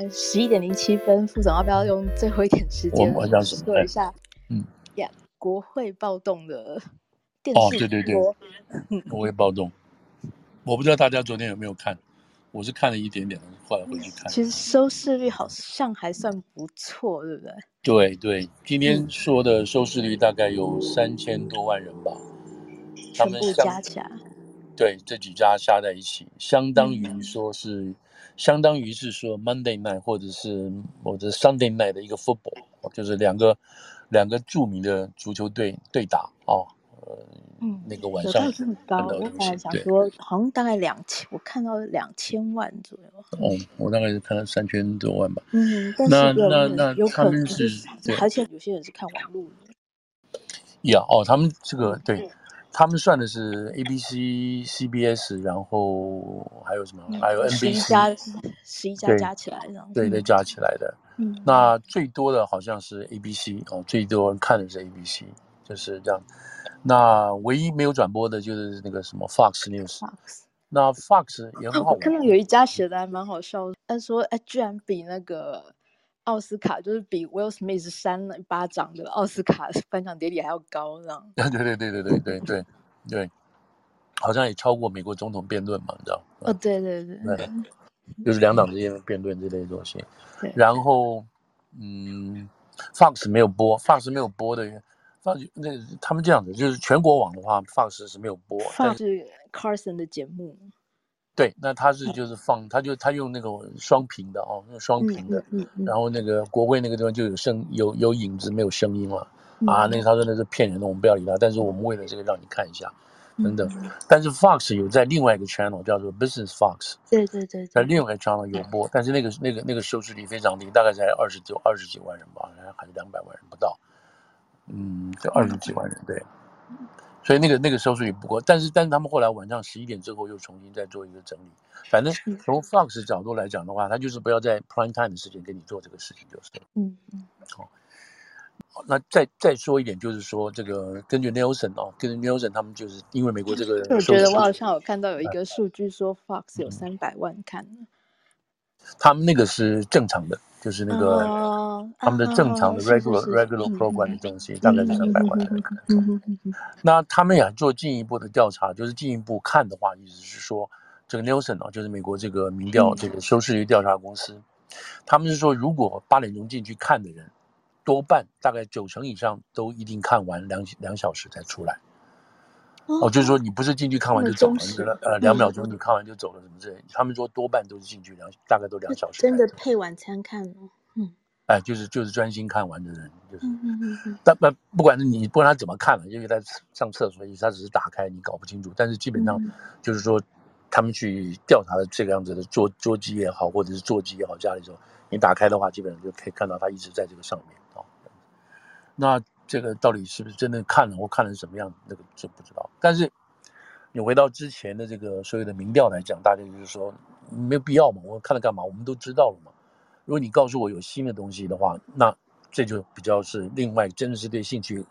在十一点零七分，副总要不要用最后一点时间？说一下，嗯，呀，国会暴动的电视哦，对对对，国会暴动，我不知道大家昨天有没有看，我是看了一点点，后来回去看。其实收视率好像还算不错，对不对？对对，今天说的收视率大概有三千多万人吧，全部加起来。对，这几家加在一起，相当于说是，嗯、相当于是说 Monday night 或者是或者 Sunday night 的一个 football，就是两个两个著名的足球队对打哦，呃，嗯，那个晚上有这么高，我本来想说好像大概两千，我看到两千万左右。哦，我大概是看到三千多万吧。嗯，那那那他们是，而且有些人是看网络的。呀，哦，他们这个对。他们算的是 A B C C B S，然后还有什么？还有 N B C，十一家，十一家加起来的。对，对，加起来的。嗯，那最多的好像是 A B C 哦，最多人看的是 A B C，就是这样。那唯一没有转播的就是那个什么 Fox News。Fox。那 Fox 也很好玩。我看到有一家写的还蛮好笑，他说：“哎，居然比那个。”奥斯卡就是比 Will Smith 扇了一巴掌的奥斯卡颁奖典礼还要高，这样。对对对对对对对对对，好像也超过美国总统辩论嘛，你知道？哦，对对对，对，就是两党之间的辩论这类东西。然后，嗯，Fox 没有播，Fox 没有播的，Fox 那他们这样子，就是全国网的话，Fox 是没有播。Fox 是 Carson 的节目。对，那他是就是放，他就他用那个双屏的哦，用双屏的，嗯嗯，然后那个国会那个地方就有声有有影子，没有声音了，啊，那个他说那是骗人的，我们不要理他。但是我们为了这个让你看一下，等等。但是 Fox 有在另外一个 channel 叫做 Business Fox，对对对，在另外一个 channel 有播，但是那个那个那个收视率非常低，大概才二十九二十几万人吧，好像还是两百万人不到，嗯，就二十几万人对。所以那个那个收视率不过，但是但是他们后来晚上十一点之后又重新再做一个整理。反正从 Fox 角度来讲的话，他就是不要在 Prime Time 的时间给你做这个事情就是。嗯嗯。好，那再再说一点，就是说这个根据 Nielsen 哦，根据 Nielsen 他们就是因为美国这个，我觉得我好像有看到有一个数据说 Fox 有三百万看。他们那个是正常的。就是那个他们的正常的 regular regular program 的东西，大概是三百万人看。那他们也做进一步的调查，就是进一步看的话，意思是说，这个 Nielsen 啊，就是美国这个民调这个收视率调查公司，他们是说，如果八点钟进去看的人，多半大概九成以上都一定看完两两小时才出来。哦，就是说你不是进去看完就走了，你呃两秒钟你看完就走了什么之类？他们说多半都是进去两，大概都两小时。真的配晚餐看哦。嗯。哎，就是就是专心看完的人，就是。嗯嗯嗯。但不不管是你不管他怎么看了，因为他上厕所，他只是打开，你搞不清楚。但是基本上就是说，他们去调查的这个样子的桌桌机也好，或者是座机也好，家里头你打开的话，基本上就可以看到他一直在这个上面啊。那。这个到底是不是真的看了或看了什么样，那个就不知道。但是你回到之前的这个所有的民调来讲，大家就是说没有必要嘛，我看了干嘛？我们都知道了嘛。如果你告诉我有新的东西的话，那这就比较是另外，真的是对兴趣，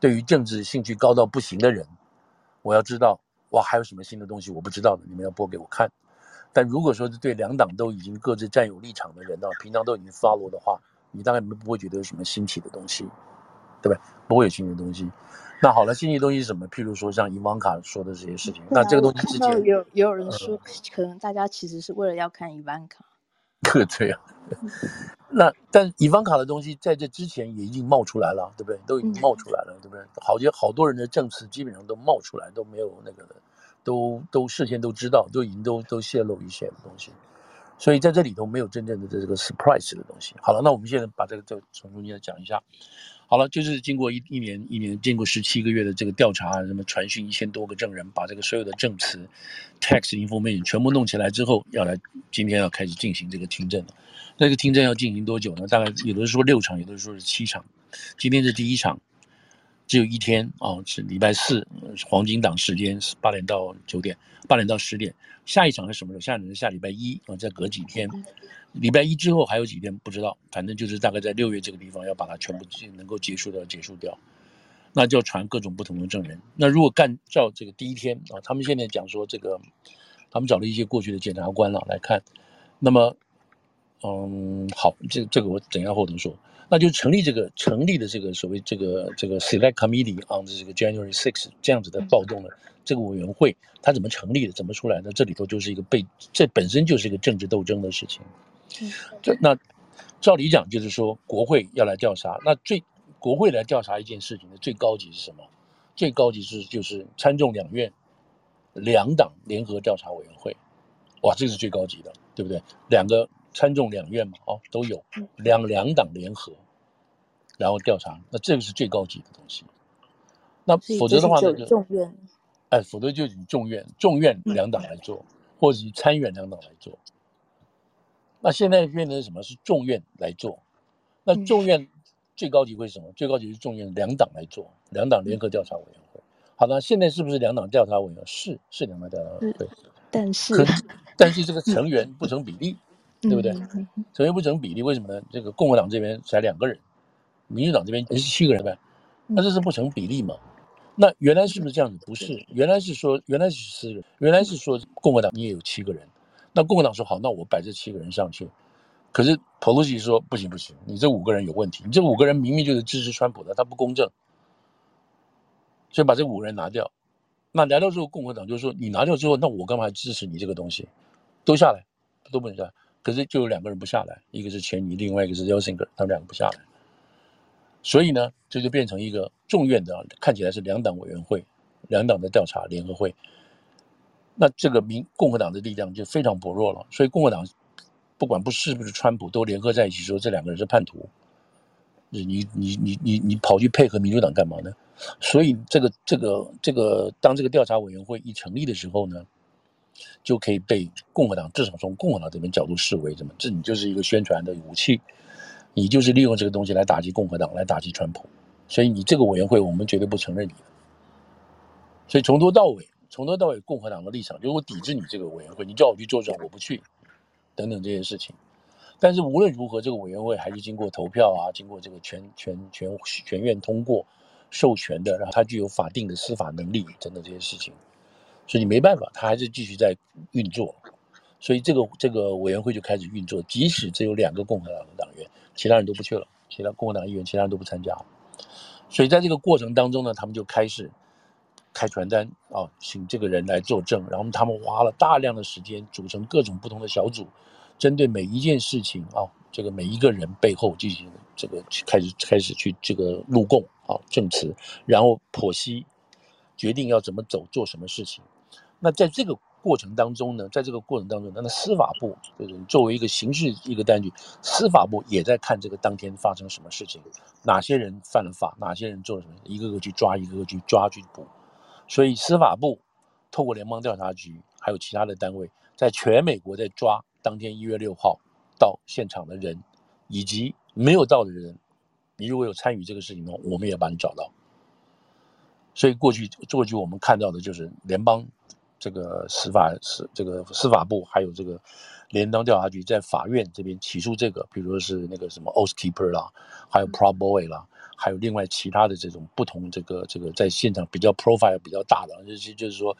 对于政治兴趣高到不行的人，我要知道哇，还有什么新的东西我不知道的，你们要播给我看。但如果说是对两党都已经各自占有立场的人呢，平常都已经 follow 的话，你大概不会觉得有什么新奇的东西。对吧？不会有新的东西。那好了，新的东西是什么？譬如说像伊万卡说的这些事情。那这个东西之前有也有人说，可能大家其实是为了要看伊万卡。对 对啊。那但伊万卡的东西在这之前也已经冒出来了，对不对？都已经冒出来了，对不对？好些好多人的证词基本上都冒出来，都没有那个的，都都事先都知道，都已经都都泄露一些东西。所以在这里头没有真正的这个 surprise 的东西。好了，那我们现在把这个就从中间讲一下。好了，就是经过一一年一年，经过十七个月的这个调查，什么传讯一千多个证人，把这个所有的证词、text information 全部弄起来之后，要来今天要开始进行这个听证了。那个听证要进行多久呢？大概有的说六场，有的说是七场。今天是第一场，只有一天啊，是礼拜四黄金档时间，是八点到九点，八点到十点。下一场是什么时候？下一场是下礼拜一啊，再隔几天。礼拜一之后还有几天不知道，反正就是大概在六月这个地方要把它全部能够结束掉结束掉，那就要传各种不同的证人。那如果干照这个第一天啊，他们现在讲说这个，他们找了一些过去的检察官了来看，那么嗯，好，这这个我等一下后头说。那就成立这个成立的这个所谓这个这个 Select Committee on 这个 January Six 这样子的暴动的这个委员会，它怎么成立的？怎么出来的？这里头就是一个被这本身就是一个政治斗争的事情。这那照理讲就是说国会要来调查，那最国会来调查一件事情的最高级是什么？最高级是就是参众两院两党联合调查委员会。哇，这是最高级的，对不对？两个参众两院嘛，哦，都有两两党联合。然后调查，那这个是最高级的东西。那否则的话呢？众院，哎，否则就以众院、众院两党来做，嗯、或者以参院两党来做。那现在变成什么？是众院来做。那众院最高级会是什么？嗯、最高级是众院两党来做，两党联合调查委员会。好的，现在是不是两党调查委员会？是，是两党调查委员会。但是，但是这个成员不成比例，嗯、对不对？成员不成比例，为什么呢？这个共和党这边才两个人。民主党这边也是七个人呗，那这是不成比例嘛？那原来是不是这样子？不是，原来是说原来是四个人，原来是说共和党你也有七个人。那共和党说好，那我摆这七个人上去。可是 Pelosi 说不行不行，你这五个人有问题，你这五个人明明就是支持川普的，他不公正，所以把这五个人拿掉。那拿掉之后，共和党就说你拿掉之后，那我干嘛还支持你这个东西？都下来，都不能下来。可是就有两个人不下来，一个是钱尼，另外一个是 Yeltsin，他们两个不下来。所以呢，这就变成一个众院的，看起来是两党委员会，两党的调查联合会。那这个民共和党的力量就非常薄弱了。所以共和党不管不是不是川普，都联合在一起说这两个人是叛徒。你你你你你跑去配合民主党干嘛呢？所以这个这个这个当这个调查委员会一成立的时候呢，就可以被共和党至少从共和党这边角度视为什么？这你就是一个宣传的武器。你就是利用这个东西来打击共和党，来打击川普，所以你这个委员会我们绝对不承认你的。所以从头到尾，从头到尾，共和党的立场就是我抵制你这个委员会，你叫我去作证，我不去，等等这些事情。但是无论如何，这个委员会还是经过投票啊，经过这个全全全全院通过授权的，然后它具有法定的司法能力等等这些事情，所以你没办法，他还是继续在运作。所以这个这个委员会就开始运作，即使只有两个共和党的党员。其他人都不去了，其他共和党议员，其他人都不参加，所以在这个过程当中呢，他们就开始开传单啊，请这个人来作证，然后他们花了大量的时间，组成各种不同的小组，针对每一件事情啊，这个每一个人背后进行这个开始开始去这个录供啊证词，然后剖析，决定要怎么走，做什么事情。那在这个。过程当中呢，在这个过程当中，那司法部就是作为一个刑事一个单据，司法部也在看这个当天发生什么事情，哪些人犯了法，哪些人做了什么，一个个去抓，一个个去抓去捕。所以司法部透过联邦调查局还有其他的单位，在全美国在抓当天一月六号到现场的人，以及没有到的人，你如果有参与这个事情的话，我们也把你找到。所以过去过去我们看到的就是联邦。这个司法司这个司法部还有这个联邦调查局在法院这边起诉这个，比如说是那个什么 Oath Keeper 啦，还有 Proud Boy 啦，还有另外其他的这种不同这个这个在现场比较 profile 比较大的，就是就是说，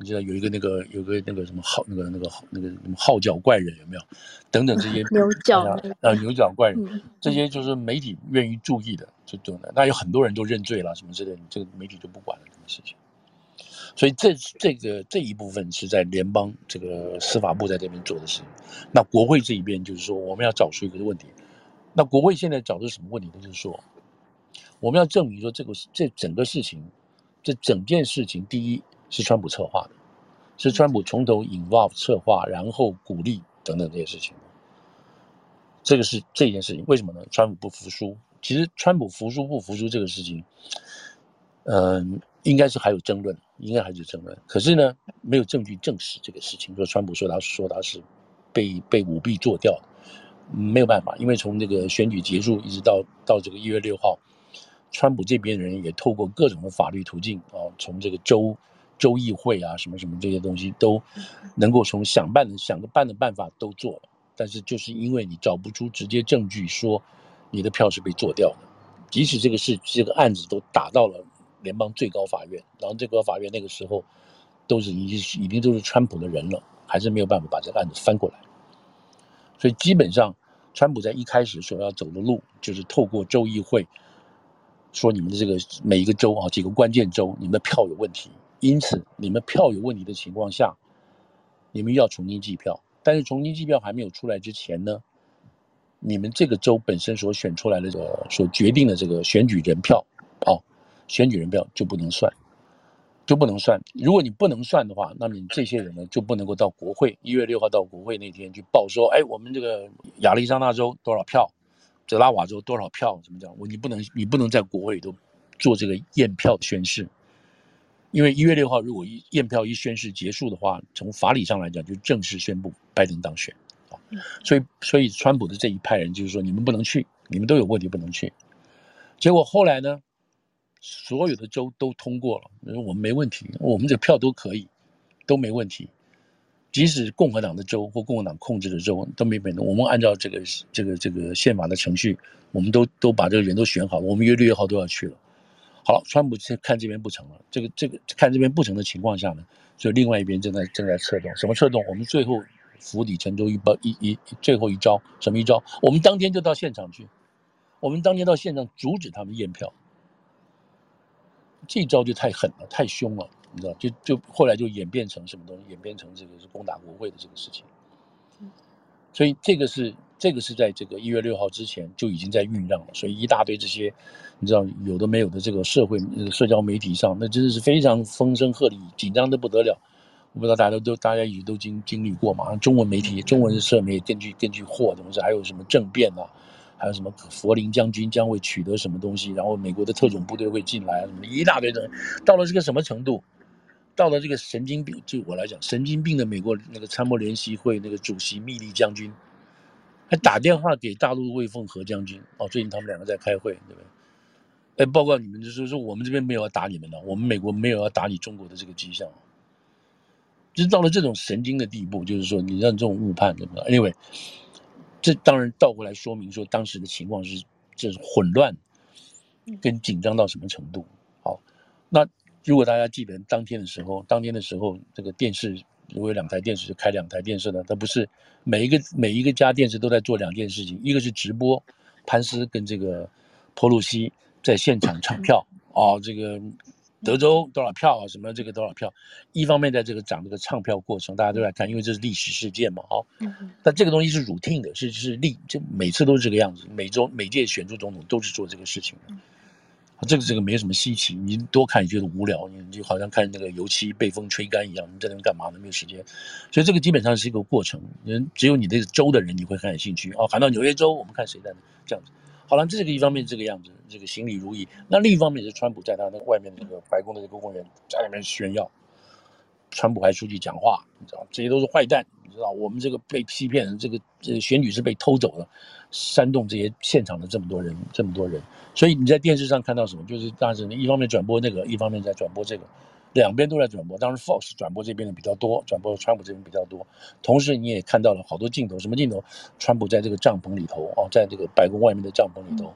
你知道有一个那个有个那个什么号那个那个那个什么号角怪人有没有？等等这些牛角啊牛角怪人，这些就是媒体愿意注意的，就对的。那有很多人都认罪了什么之类的，这个媒体就不管了这个事情。所以这这个这一部分是在联邦这个司法部在这边做的事情，那国会这一边就是说我们要找出一个问题，那国会现在找出什么问题呢？就是说我们要证明说这个这整个事情，这整件事情，第一是川普策划的，是川普从头 involve 策划，然后鼓励等等这些事情，这个是这件事情为什么呢？川普不服输，其实川普服输不服输这个事情，嗯。应该是还有争论，应该还是争论。可是呢，没有证据证实这个事情。说川普说他说他是被被舞弊做掉的，没有办法，因为从这个选举结束一直到到这个一月六号，川普这边人也透过各种的法律途径啊，从这个州州议会啊什么什么这些东西都能够从想办的想个办的办法都做了，但是就是因为你找不出直接证据说你的票是被做掉的，即使这个事这个案子都打到了。联邦最高法院，然后最高法院那个时候都是已经已经都是川普的人了，还是没有办法把这个案子翻过来。所以基本上，川普在一开始所要走的路，就是透过州议会，说你们的这个每一个州啊，几个关键州，你们的票有问题，因此你们票有问题的情况下，你们要重新计票。但是重新计票还没有出来之前呢，你们这个州本身所选出来的这个所决定的这个选举人票，选举人票就不能算。就不能算。如果你不能算的话，那么你这些人呢就不能够到国会。一月六号到国会那天去报说，哎，我们这个亚利桑那州多少票，泽拉瓦州多少票，怎么讲？我你不能，你不能在国会里头做这个验票宣誓，因为一月六号如果一验票一宣誓结束的话，从法理上来讲就正式宣布拜登当选啊。所以，所以川普的这一派人就是说，你们不能去，你们都有问题不能去。结果后来呢？所有的州都通过了，我们没问题，我们这票都可以，都没问题。即使共和党的州或共和党控制的州都没变动，我们按照这个这个这个宪法的程序，我们都都把这个人都选好了，我们约六月号都要去了。好了，川普看这边不成了，这个这个看这边不成的情况下呢，所以另外一边正在正在策动，什么策动？我们最后釜底沉舟一包一一最后一招，什么一招？我们当天就到现场去，我们当天到现场阻止他们验票。这一招就太狠了，太凶了，你知道？就就后来就演变成什么东西？演变成这个是攻打国会的这个事情。所以这个是这个是在这个一月六号之前就已经在酝酿了。所以一大堆这些，你知道有的没有的这个社会社交媒体上，那真的是非常风声鹤唳，紧张的不得了。我不知道大家都都大家也都经经历过嘛？中文媒体、中文社媒根据根据货怎么着，还有什么政变啊？还有什么佛林将军将会取得什么东西？然后美国的特种部队会进来，什么一大堆的。到了这个什么程度？到了这个神经病，就我来讲，神经病的美国那个参谋联席会那个主席密利将军，还打电话给大陆魏凤和将军。哦，最近他们两个在开会，对不对？哎，报告你们，就是说我们这边没有要打你们的，我们美国没有要打你中国的这个迹象。就到了这种神经的地步，就是说你让这种误判，对不对？Anyway。这当然倒过来说明说，当时的情况是这是混乱，跟紧张到什么程度？好，那如果大家记得当天的时候，当天的时候，这个电视如果有两台电视，就开两台电视呢，它不是每一个每一个家电视都在做两件事情，一个是直播潘斯跟这个裴洛西在现场唱 票啊，这个。德州多少票啊？什么这个多少票？一方面在这个讲这个唱票过程，大家都在看，因为这是历史事件嘛，哦。嗯。但这个东西是 routine 的，是是历，就每次都是这个样子，每周每届选出总统都是做这个事情的。这个这个没什么稀奇，你多看也觉得无聊，你就好像看那个油漆被风吹干一样，你在那边干嘛呢？没有时间。所以这个基本上是一个过程，人只有你这个州的人你会很感兴趣哦。喊到纽约州，我们看谁在这样子。好了，这个一方面这个样子，这个行礼如仪。那另一方面是川普在他那外面那个白宫的这个公园在里面炫耀，川普还出去讲话，你知道这些都是坏蛋，你知道我们这个被欺骗，这个这个选举是被偷走了，煽动这些现场的这么多人，这么多人。所以你在电视上看到什么，就是当时一方面转播那个，一方面在转播这个。两边都在转播，当时 Fox 转播这边的比较多，转播川普这边比较多。同时你也看到了好多镜头，什么镜头？川普在这个帐篷里头哦，在这个白宫外面的帐篷里头，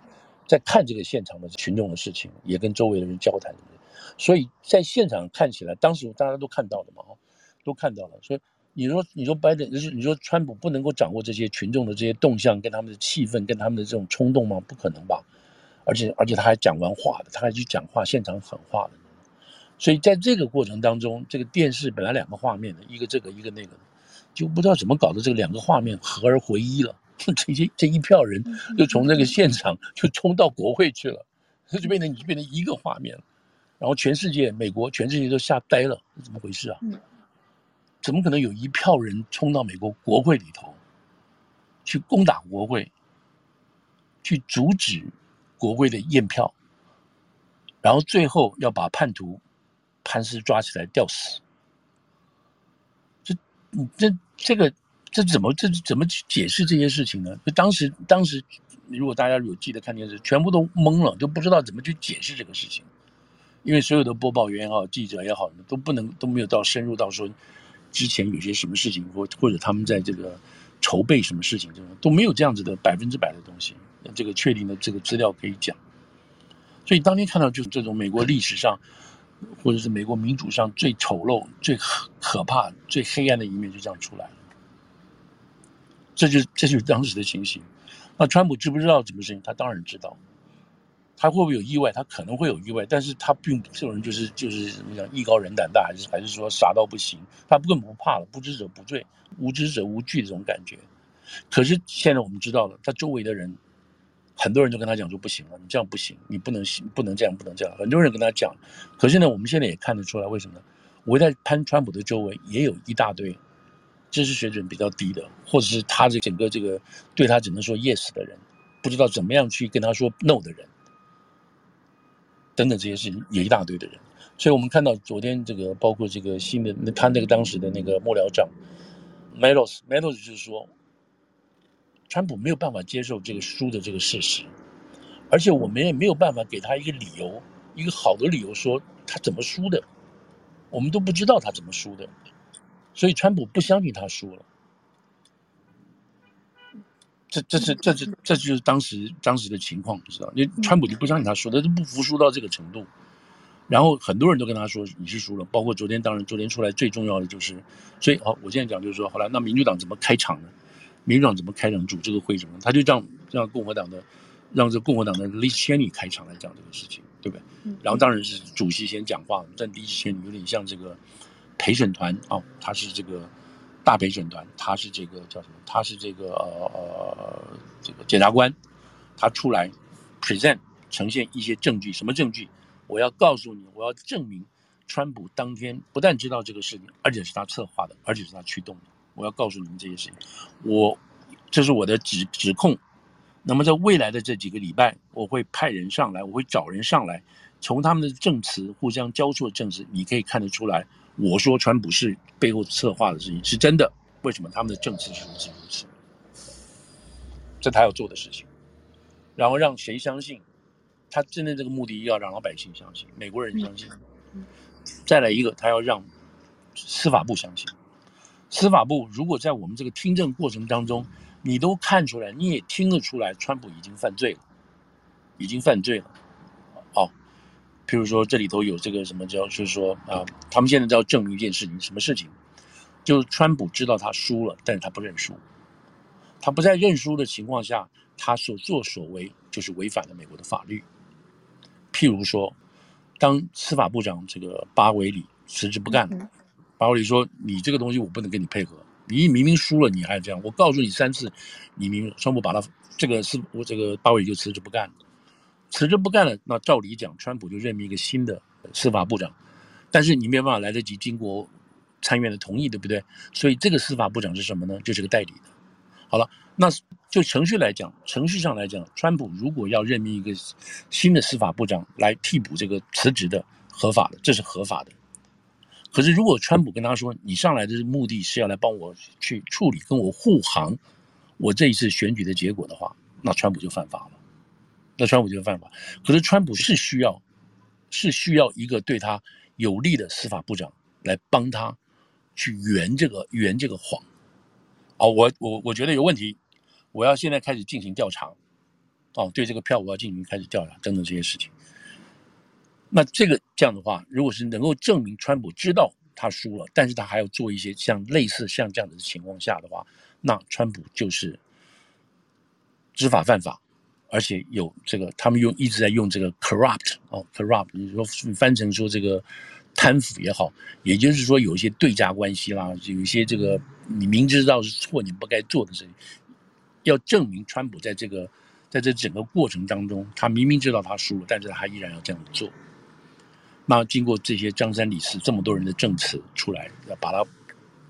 在看这个现场的群众的事情，也跟周围的人交谈。所以在现场看起来，当时大家都看到了嘛，都看到了。所以你说你说拜登，就是你说川普不能够掌握这些群众的这些动向，跟他们的气氛，跟他们的这种冲动吗？不可能吧？而且而且他还讲完话的，他还去讲话，现场狠话的。所以在这个过程当中，这个电视本来两个画面的，一个这个一个那个，就不知道怎么搞的，这个两个画面合而为一了。这些这一票人就从那个现场就冲到国会去了，就变成变成一个画面了。然后全世界，美国全世界都吓呆了，怎么回事啊？怎么可能有一票人冲到美国国会里头去攻打国会，去阻止国会的验票，然后最后要把叛徒。潘斯抓起来吊死，这，这这个这怎么这怎么去解释这些事情呢？就当时当时，如果大家有记得看电视，全部都懵了，就不知道怎么去解释这个事情，因为所有的播报员也好，记者也好，都不能都没有到深入到说之前有些什么事情，或或者他们在这个筹备什么事情，这种都没有这样子的百分之百的东西，这个确定的这个资料可以讲。所以当天看到就是这种美国历史上。或者是美国民主上最丑陋、最可怕、最黑暗的一面就这样出来了。这就这就是当时的情形。那川普知不知道什么事情？他当然知道。他会不会有意外？他可能会有意外，但是他并不这种人就是就是怎么讲，艺高人胆大，还是还是说傻到不行？他根本不怕了，不知者不罪，无知者无惧这种感觉。可是现在我们知道了，他周围的人，很多人就跟他讲说不行了，你这样不行，你不能行，不能这样，不能这样。很多人跟他讲，可是呢，我们现在也看得出来，为什么呢？围在潘川普的周围也有一大堆知识水准比较低的，或者是他这整个这个对他只能说 yes 的人，不知道怎么样去跟他说 no 的人。等等这些事情也一大堆的人，所以我们看到昨天这个包括这个新的那他那个当时的那个幕僚长，Meadows，Meadows 就是说，川普没有办法接受这个输的这个事实，而且我们也没有办法给他一个理由，一个好的理由说他怎么输的，我们都不知道他怎么输的，所以川普不相信他输了。这这是这是这就是当时当时的情况，你知道？因为川普就不相信他输，他都不服输到这个程度。然后很多人都跟他说你是输了，包括昨天，当然昨天出来最重要的就是，所以好，我现在讲就是说，好了，那民主党怎么开场呢？民主党怎么开场主这个会什么？他就让让共和党的让这共和党的 Liz Cheney 开场来讲这个事情，对不对？然后当然是主席先讲话，但 Liz Cheney 有点像这个陪审团啊，他是这个。大陪审团，他是这个叫什么？他是这个呃呃这个检察官，他出来 present 呈现一些证据，什么证据？我要告诉你，我要证明川普当天不但知道这个事情，而且是他策划的，而且是他驱动的。我要告诉你们这些事情，我这是我的指指控。那么在未来的这几个礼拜，我会派人上来，我会找人上来，从他们的证词互相交错证词，你可以看得出来。我说川普是背后策划的事情是真的，为什么他们的证词是如此如此？这他要做的事情，然后让谁相信？他真正这个目的要让老百姓相信，美国人相信。再来一个，他要让司法部相信。司法部如果在我们这个听证过程当中，你都看出来，你也听得出来，川普已经犯罪了，已经犯罪了。譬如说，这里头有这个什么叫，就是说啊，他们现在要证明一件事情，什么事情？就是川普知道他输了，但是他不认输。他不在认输的情况下，他所作所为就是违反了美国的法律。譬如说，当司法部长这个巴维里辞职不干了，巴维里说：“你这个东西我不能跟你配合，你明明输了，你还这样，我告诉你三次，你明川普把他这个是我这个巴维里就辞职不干了。”辞职不干了，那照理讲，川普就任命一个新的司法部长，但是你没有办法来得及经过参议院的同意，对不对？所以这个司法部长是什么呢？就是个代理的。好了，那就程序来讲，程序上来讲，川普如果要任命一个新的司法部长来替补这个辞职的，合法的，这是合法的。可是如果川普跟他说，你上来的目的是要来帮我去处理，跟我护航我这一次选举的结果的话，那川普就犯法了。那川普就犯法，可是川普是需要，是需要一个对他有利的司法部长来帮他去圆这个圆这个谎。哦，我我我觉得有问题，我要现在开始进行调查。哦，对这个票我要进行开始调查等等这些事情。那这个这样的话，如果是能够证明川普知道他输了，但是他还要做一些像类似像这样的情况下的话，那川普就是知法犯法。而且有这个，他们用一直在用这个 corrupt 哦，corrupt，你说翻成说这个贪腐也好，也就是说有一些对价关系啦，有一些这个你明知道是错，你不该做的事情，要证明川普在这个在这整个过程当中，他明明知道他输了，但是他依然要这样做。那经过这些张三李四这么多人的证词出来，要把它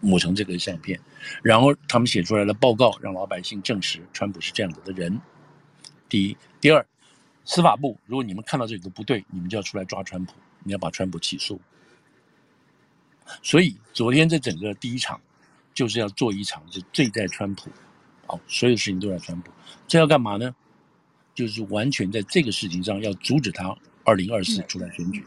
抹成这个相片，然后他们写出来的报告，让老百姓证实川普是这样子的人。第一，第二，司法部，如果你们看到这个不对，你们就要出来抓川普，你要把川普起诉。所以昨天这整个第一场，就是要做一场，就罪在川普，好，所有事情都在川普。这要干嘛呢？就是完全在这个事情上要阻止他二零二四出来选举。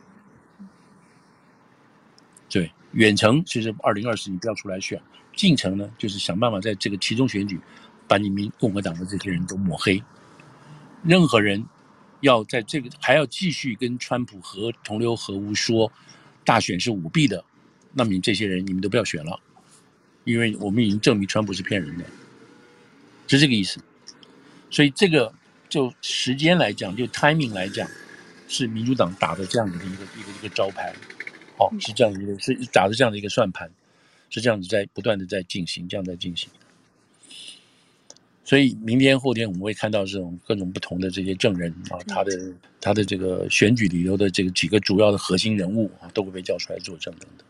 对，远程就是二零二四你不要出来选，近程呢就是想办法在这个其中选举，把你们共和党的这些人都抹黑。任何人要在这个还要继续跟川普和同流合污说大选是舞弊的，那么你这些人你们都不要选了，因为我们已经证明川普是骗人的。是这个意思。所以这个就时间来讲，就 timing 来讲，是民主党打的这样子的一个一个一个招牌，哦，是这样的一个是打着这样的一个算盘，是这样子在不断的在进行，这样在进行。所以明天后天我们会看到这种各种不同的这些证人啊，他的他的这个选举里头的这个几个主要的核心人物啊，都会被叫出来作证等等。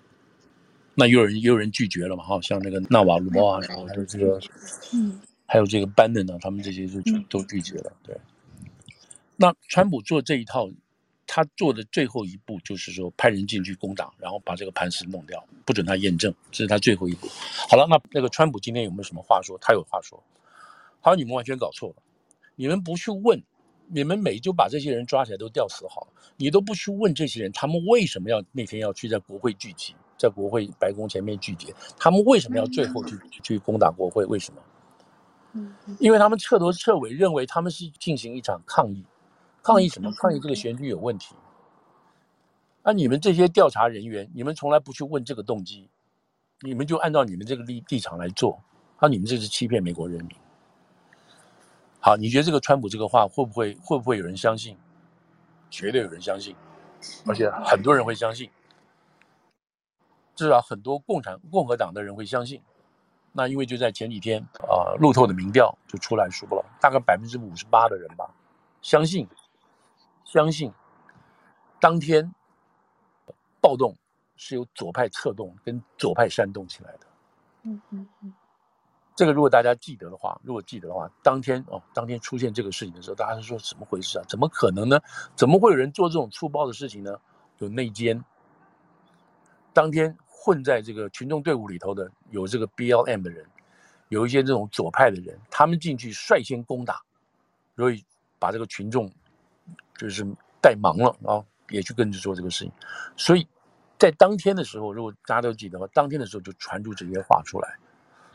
那也有人也有人拒绝了嘛，哈，像那个纳瓦罗啊，然后还有这个，嗯，还有这个班嫩啊，他们这些就都拒绝了。对。那川普做这一套，他做的最后一步就是说派人进去攻打，然后把这个磐石弄掉，不准他验证，这是他最后一步。好了，那那个川普今天有没有什么话说？他有话说。他说：“你们完全搞错了，你们不去问，你们每就把这些人抓起来都吊死好了，你都不去问这些人，他们为什么要那天要去在国会聚集，在国会白宫前面聚集？他们为什么要最后去去攻打国会？为什么？因为他们彻头彻尾认为他们是进行一场抗议，抗议什么？抗议这个选举有问题。那你们这些调查人员，你们从来不去问这个动机，你们就按照你们这个立立场来做，那你们这是欺骗美国人民。”好，你觉得这个川普这个话会不会会不会有人相信？绝对有人相信，而且很多人会相信，至少很多共产共和党的人会相信。那因为就在前几天啊，路透的民调就出来说了，大概百分之五十八的人吧，相信相信当天暴动是由左派策动跟左派煽动起来的。嗯嗯嗯。这个如果大家记得的话，如果记得的话，当天哦，当天出现这个事情的时候，大家是说怎么回事啊？怎么可能呢？怎么会有人做这种粗暴的事情呢？有内奸。当天混在这个群众队伍里头的有这个 BLM 的人，有一些这种左派的人，他们进去率先攻打，所以把这个群众就是带忙了啊，也去跟着做这个事情。所以在当天的时候，如果大家都记得的话，当天的时候就传出这些话出来。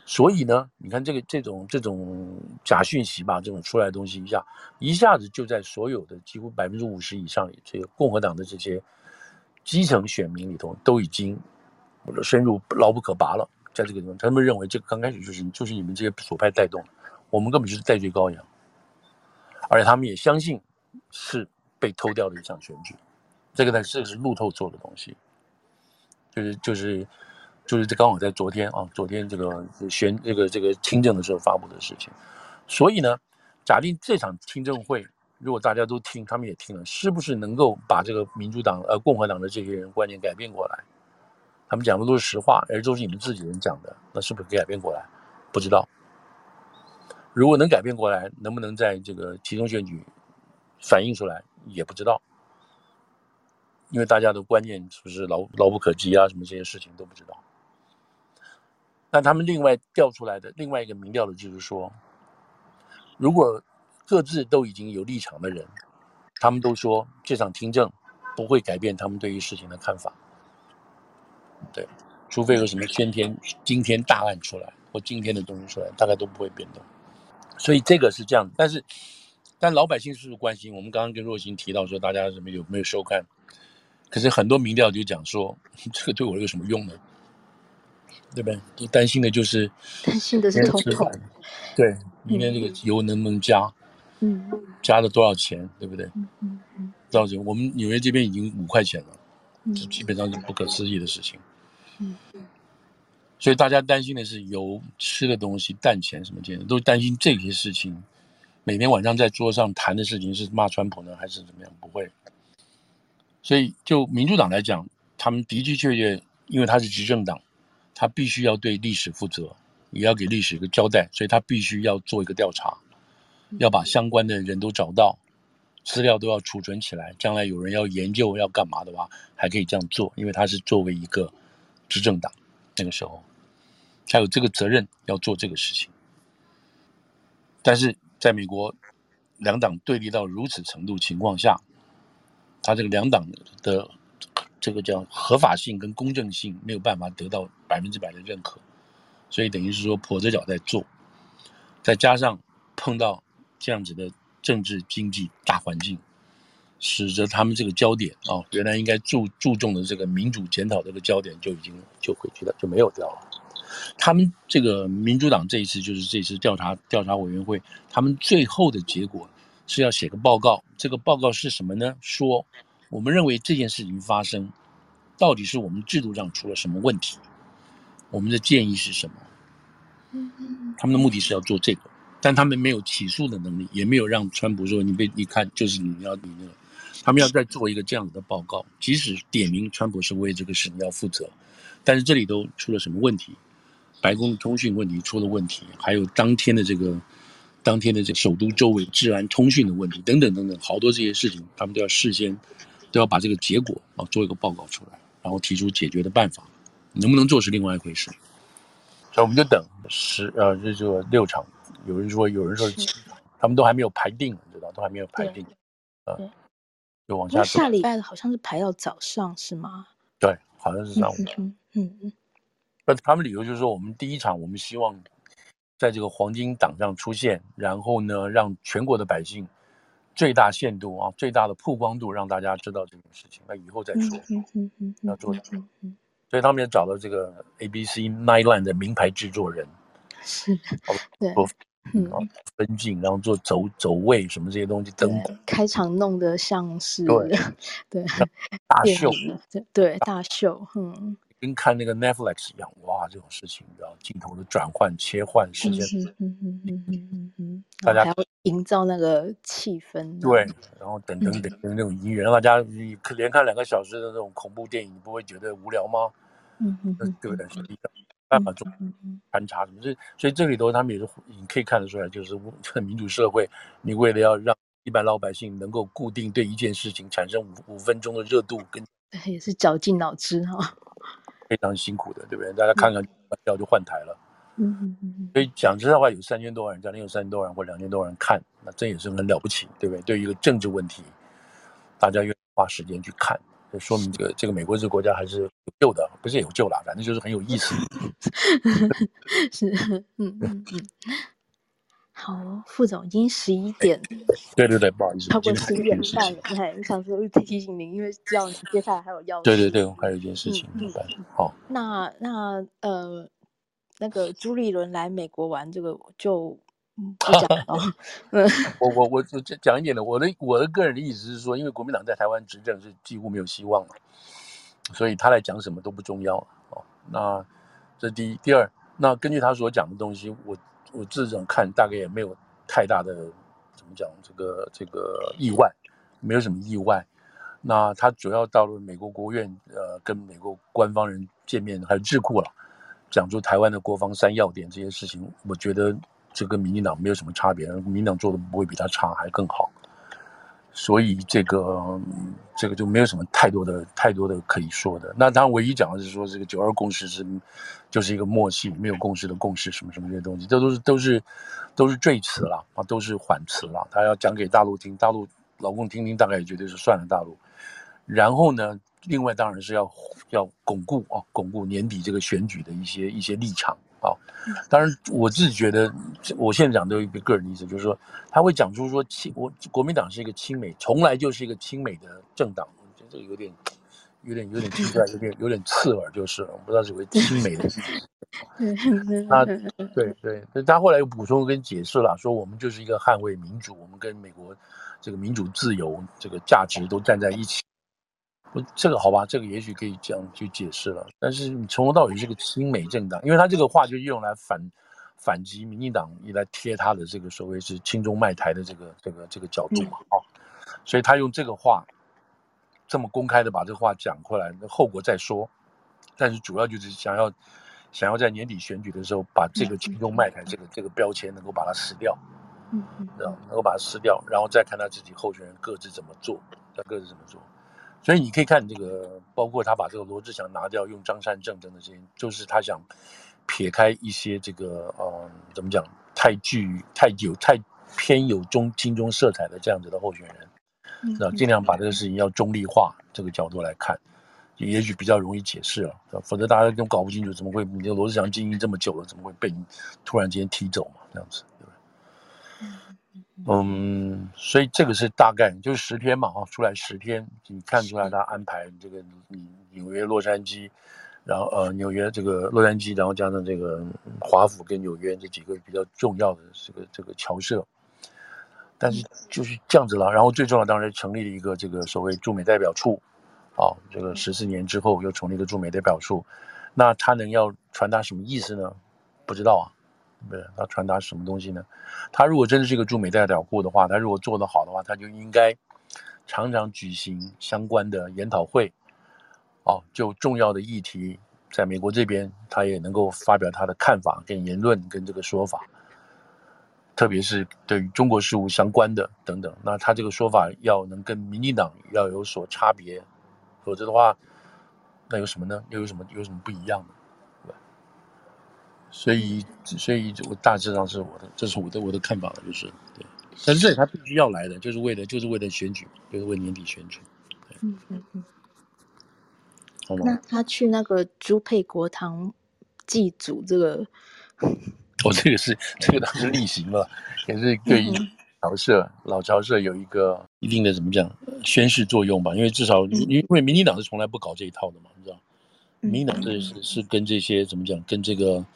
所以呢，你看这个这种这种假讯息吧，这种出来的东西一下一下子就在所有的几乎百分之五十以上这个共和党的这些基层选民里头都已经深入牢不可拔了。在这个地方，他们认为这个刚开始就是就是你们这些左派带动的，我们根本就是代罪羔羊，而且他们也相信是被偷掉的一场选举。这个呢，这个是路透做的东西，就是就是。就是这刚好在昨天啊，昨天这个选这个这个听证的时候发布的事情，所以呢，假定这场听证会如果大家都听，他们也听了，是不是能够把这个民主党呃共和党的这些人观念改变过来？他们讲的都是实话，而都是你们自己人讲的，那是不是可以改变过来？不知道。如果能改变过来，能不能在这个其中选举反映出来？也不知道。因为大家的观念是不是牢牢不可及啊？什么这些事情都不知道。但他们另外调出来的另外一个民调的就是说，如果各自都已经有立场的人，他们都说这场听证不会改变他们对于事情的看法。对，除非有什么先天惊天大案出来或惊天的东西出来，大概都不会变动。所以这个是这样。但是，但老百姓是不是关心？我们刚刚跟若星提到说，大家什么有没有收看？可是很多民调就讲说，这个对我有什么用呢？对不对？都担心的就是担心的是通膨，对，明天这个油能不能加？嗯，加了多少钱？对不对？嗯嗯嗯，多少钱？我们纽约这边已经五块钱了，这基本上是不可思议的事情。嗯，所以大家担心的是油、吃的东西、蛋钱什么这些，都担心这些事情。每天晚上在桌上谈的事情是骂川普呢，还是怎么样？不会。所以就民主党来讲，他们的的确确，因为他是执政党。他必须要对历史负责，也要给历史一个交代，所以他必须要做一个调查，要把相关的人都找到，资料都要储存起来，将来有人要研究要干嘛的话，还可以这样做，因为他是作为一个执政党，那个时候，他有这个责任要做这个事情。但是在美国，两党对立到如此程度情况下，他这个两党的。这个叫合法性跟公正性没有办法得到百分之百的认可，所以等于是说跛着脚在做，再加上碰到这样子的政治经济大环境，使得他们这个焦点啊，原来应该注注重的这个民主检讨这个焦点就已经就回去了，就没有掉了。他们这个民主党这一次就是这次调查调查委员会，他们最后的结果是要写个报告。这个报告是什么呢？说我们认为这件事情发生，到底是我们制度上出了什么问题？我们的建议是什么？他们的目的是要做这个，但他们没有起诉的能力，也没有让川普说你被你看就是你要你那个。他们要再做一个这样子的报告，即使点名川普是为这个事情要负责，但是这里都出了什么问题？白宫的通讯问题出了问题，还有当天的这个当天的这首都周围治安通讯的问题等等等等，好多这些事情，他们都要事先都要把这个结果啊做一个报告出来，然后提出解决的办法，能不能做是另外一回事。所以我们就等十呃这就六场，有人说有人说是七场，他们都还没有排定，你知道都还没有排定，啊。就往下走。下礼拜的好像是排到早上，是吗？对，好像是上午。嗯嗯嗯。那他们理由就是说，我们第一场，我们希望在这个黄金档上出现，然后呢，让全国的百姓最大限度啊，最大的曝光度，让大家知道这件事情。那以后再说。嗯嗯嗯。要做。所以他们也找了这个 ABC Nightline 的名牌制作人。是。对。嗯，分镜，然后做走走位什么这些东西，灯开场弄得像是对 对大秀，对大秀，嗯，跟看那个 Netflix 一样，哇，这种事情，然后镜头的转换切换时间，嗯嗯嗯嗯嗯嗯，大家还要营造那个气氛，对，然后等等等等那种音乐，让大家你连看两个小时的那种恐怖电影，你不会觉得无聊吗？嗯嗯，对不对？办法做盘查什么？这所以这里头他们也是你可以看得出来，就是 这民主社会，你为了要让一般老百姓能够固定对一件事情产生五五分钟的热度，跟也是绞尽脑汁哈，非常辛苦的，对不对？大家看看要就换台了，嗯嗯嗯。所以讲实在话，有三千多万人，假定有三千多万人或两千多万人看，那这也是很了不起，对不对？对于一个政治问题，大家愿意花时间去看。就说明这个这个美国这个国家还是有救的，不是有救了，反正就是很有意思。是，嗯嗯嗯。好，副总已经十一点。对对对，不好意思，超过十一点半了。哎，想说提醒您，因为知道你接下来还有要。对对对，我还有一件事情。嗯嗯。好。那那呃，那个朱立伦来美国玩，这个就。嗯，不讲了。嗯，我我我我讲一点的，我的我的个人的意思是说，因为国民党在台湾执政是几乎没有希望了，所以他来讲什么都不重要了。哦，那这是第一，第二，那根据他所讲的东西，我我这种看大概也没有太大的怎么讲这个这个意外，没有什么意外。那他主要到了美国国务院，呃，跟美国官方人见面，还有智库了，讲出台湾的国防三要点这些事情，我觉得。这跟民进党没有什么差别，民进党做的不会比他差，还更好，所以这个这个就没有什么太多的太多的可以说的。那他，唯一讲的是说这个九二共识是就是一个默契，没有共识的共识，什么什么这些东西，这都是都是都是赘词了啊，都是缓词了。他要讲给大陆听，大陆老公听听，大概也绝对是算了大陆。然后呢，另外当然是要要巩固啊，巩固年底这个选举的一些一些立场。好，当然我自己觉得，我现在讲都有一个个人意思，就是说他会讲出说亲，我国民党是一个亲美，从来就是一个亲美的政党，我觉得这个有点有点有点听出来有点有点刺耳，就是了，我不知道是为亲美的意思。那 对对，但他后来又补充跟解释了，说我们就是一个捍卫民主，我们跟美国这个民主自由这个价值都站在一起。这个好吧，这个也许可以这样去解释了。但是你从头到尾是个亲美政党，因为他这个话就用来反反击民进党，一来贴他的这个所谓是亲中卖台的这个这个这个角度嘛，啊、嗯，所以他用这个话这么公开的把这个话讲过来，那后果再说。但是主要就是想要想要在年底选举的时候，把这个亲中卖台这个这个标签能够把它撕掉，嗯嗯，能够把它撕掉，然后再看他自己候选人各自怎么做，他各自怎么做。所以你可以看这个，包括他把这个罗志祥拿掉，用张善政等等这些，就是他想撇开一些这个呃，怎么讲，太具、太有、太偏有中亲中色彩的这样子的候选人，那尽量把这个事情要中立化这个角度来看，也许比较容易解释了，否则大家都搞不清楚怎么会，你这罗志祥经营这么久了，怎么会被你突然间踢走嘛，这样子。嗯，所以这个是大概就是十天嘛，啊，出来十天，你看出来他安排这个，你纽约、洛杉矶，然后呃纽约这个洛杉矶，然后加上这个华府跟纽约这几个比较重要的这个这个侨社，但是就是这样子了。然后最重要当然成立了一个这个所谓驻美代表处，啊，这个十四年之后又成立一个驻美代表处，那他能要传达什么意思呢？不知道啊。对，他传达什么东西呢？他如果真的是一个驻美代表部的话，他如果做得好的话，他就应该常常举行相关的研讨会，哦，就重要的议题，在美国这边，他也能够发表他的看法跟言论跟这个说法，特别是对于中国事务相关的等等。那他这个说法要能跟民进党要有所差别，否则的话，那有什么呢？又有什么有什么不一样的？所以，所以我大致上是我的，这是我的我的看法了，就是对。但是这里他必须要来的，就是为了就是为了选举，就是为年底选举。嗯嗯嗯。好吗？那他去那个朱佩国堂祭祖，这个，哦，这个是这个当时例行了，也是对于侨社、嗯、老侨社有一个一定的怎么讲宣誓作用吧？因为至少因为民进党是从来不搞这一套的嘛，你知道？民进党这是是跟这些怎么讲，跟这个。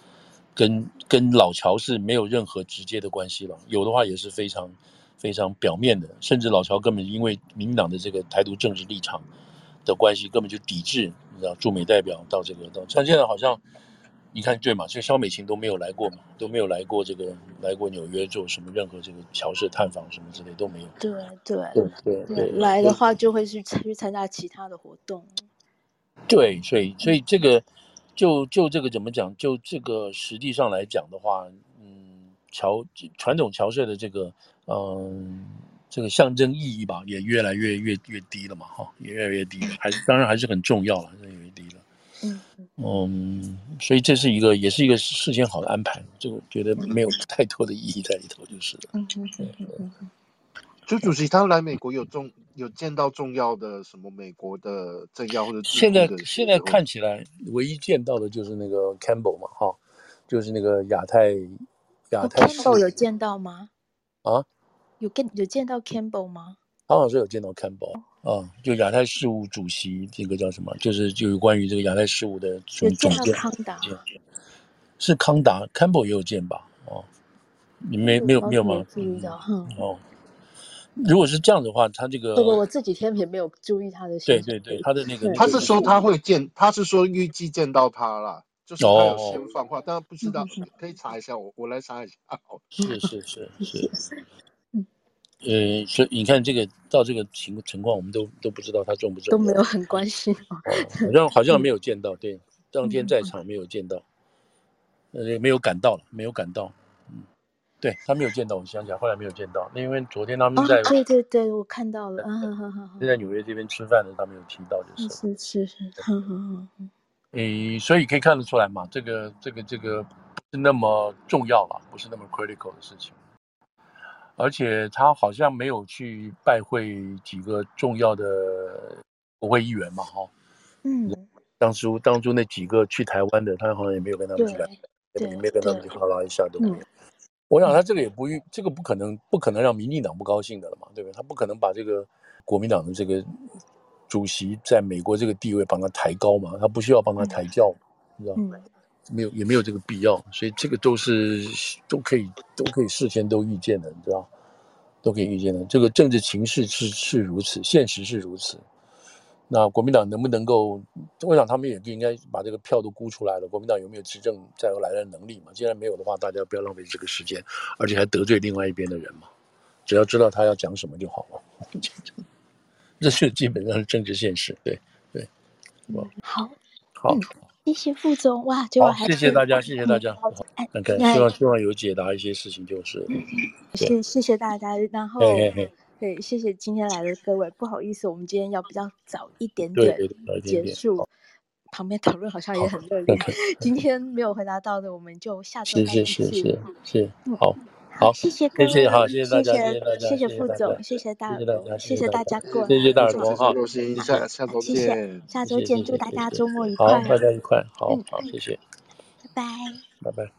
跟跟老乔是没有任何直接的关系了，有的话也是非常非常表面的，甚至老乔根本因为民进党的这个台独政治立场的关系，根本就抵制，你知道驻美代表到这个到，像现在好像你看对嘛，就肖美琴都没有来过嘛，都没有来过这个来过纽约做什么任何这个侨社探访什么之类都没有。对对对对对，来的话就会去去参加其他的活动。对，所以所以这个。就就这个怎么讲？就这个实际上来讲的话，嗯，侨传统侨社的这个，嗯，这个象征意义吧，也越来越越越低了嘛，哈，也越来越低了。还是当然还是很重要了，越来越低了。嗯嗯，所以这是一个也是一个事先好的安排，就我觉得没有太多的意义在里头，就是了。嗯嗯嗯嗯嗯。朱主席他来美国有重有见到重要的什么美国的政要或者现在现在看起来唯一见到的就是那个 Campbell 嘛哈，就是那个亚太亚太。Campbell 有见到吗？啊？有跟有见到 Campbell 吗？他好像是有见到 Campbell 啊，就亚太事务主席这个叫什么？就是就有关于这个亚太事务的总总监。康达。是康达，Campbell 也有见吧？哦。你没没有没有吗？哦，如果是这样的话，他这个不不，我这几天也没有注意他的。对对对，他的那个，他是说他会见，他是说预计见到他了，就是他有先放话，但不知道，可以查一下，我我来查一下。是是是 是，嗯，呃，所以你看这个到这个情情况，我们都都不知道他中不中，都没有很关心，好像好像没有见到，对，当天在场没有见到，呃，没有赶到了，没有赶到。对他没有见到，我想起来，后来没有见到。那因为昨天他们在，对对对，我看到了，嗯嗯嗯，就在纽约这边吃饭的，他没有提到，就是是是是，嗯嗯嗯，诶，所以可以看得出来嘛，这个这个这个不是那么重要了，不是那么 critical 的事情。而且他好像没有去拜会几个重要的国会议员嘛，哈，嗯，当初当初那几个去台湾的，他好像也没有跟他们去，也没有跟他们去哈拉一下都没有。我想他这个也不，这个不可能，不可能让民进党不高兴的了嘛，对不对？他不可能把这个国民党的这个主席在美国这个地位帮他抬高嘛，他不需要帮他抬轿，你知道吗？没有，也没有这个必要，所以这个都是都可以，都可以事先都预见的，你知道，都可以预见的。这个政治情势是是如此，现实是如此。那国民党能不能够？我想他们也应该把这个票都估出来了。国民党有没有执政再来的能力嘛？既然没有的话，大家不要浪费这个时间，而且还得罪另外一边的人嘛。只要知道他要讲什么就好了。这是基本上是政治现实，对对。好，好，谢谢副总哇，就还谢谢大家，谢谢大家。看看，希望希望有解答一些事情，就是。谢谢谢大家，然后。对，谢谢今天来的各位。不好意思，我们今天要比较早一点点结束。旁边讨论好像也很热烈。今天没有回答到的，我们就下周再见。是是是是，好，好，谢谢各位，谢谢好，谢谢大家，谢谢副总，谢谢大，谢谢大家过来，谢谢大家，好，下下周见，下周见，祝大家周末愉快，大家愉快，好好，谢谢，拜拜，拜拜。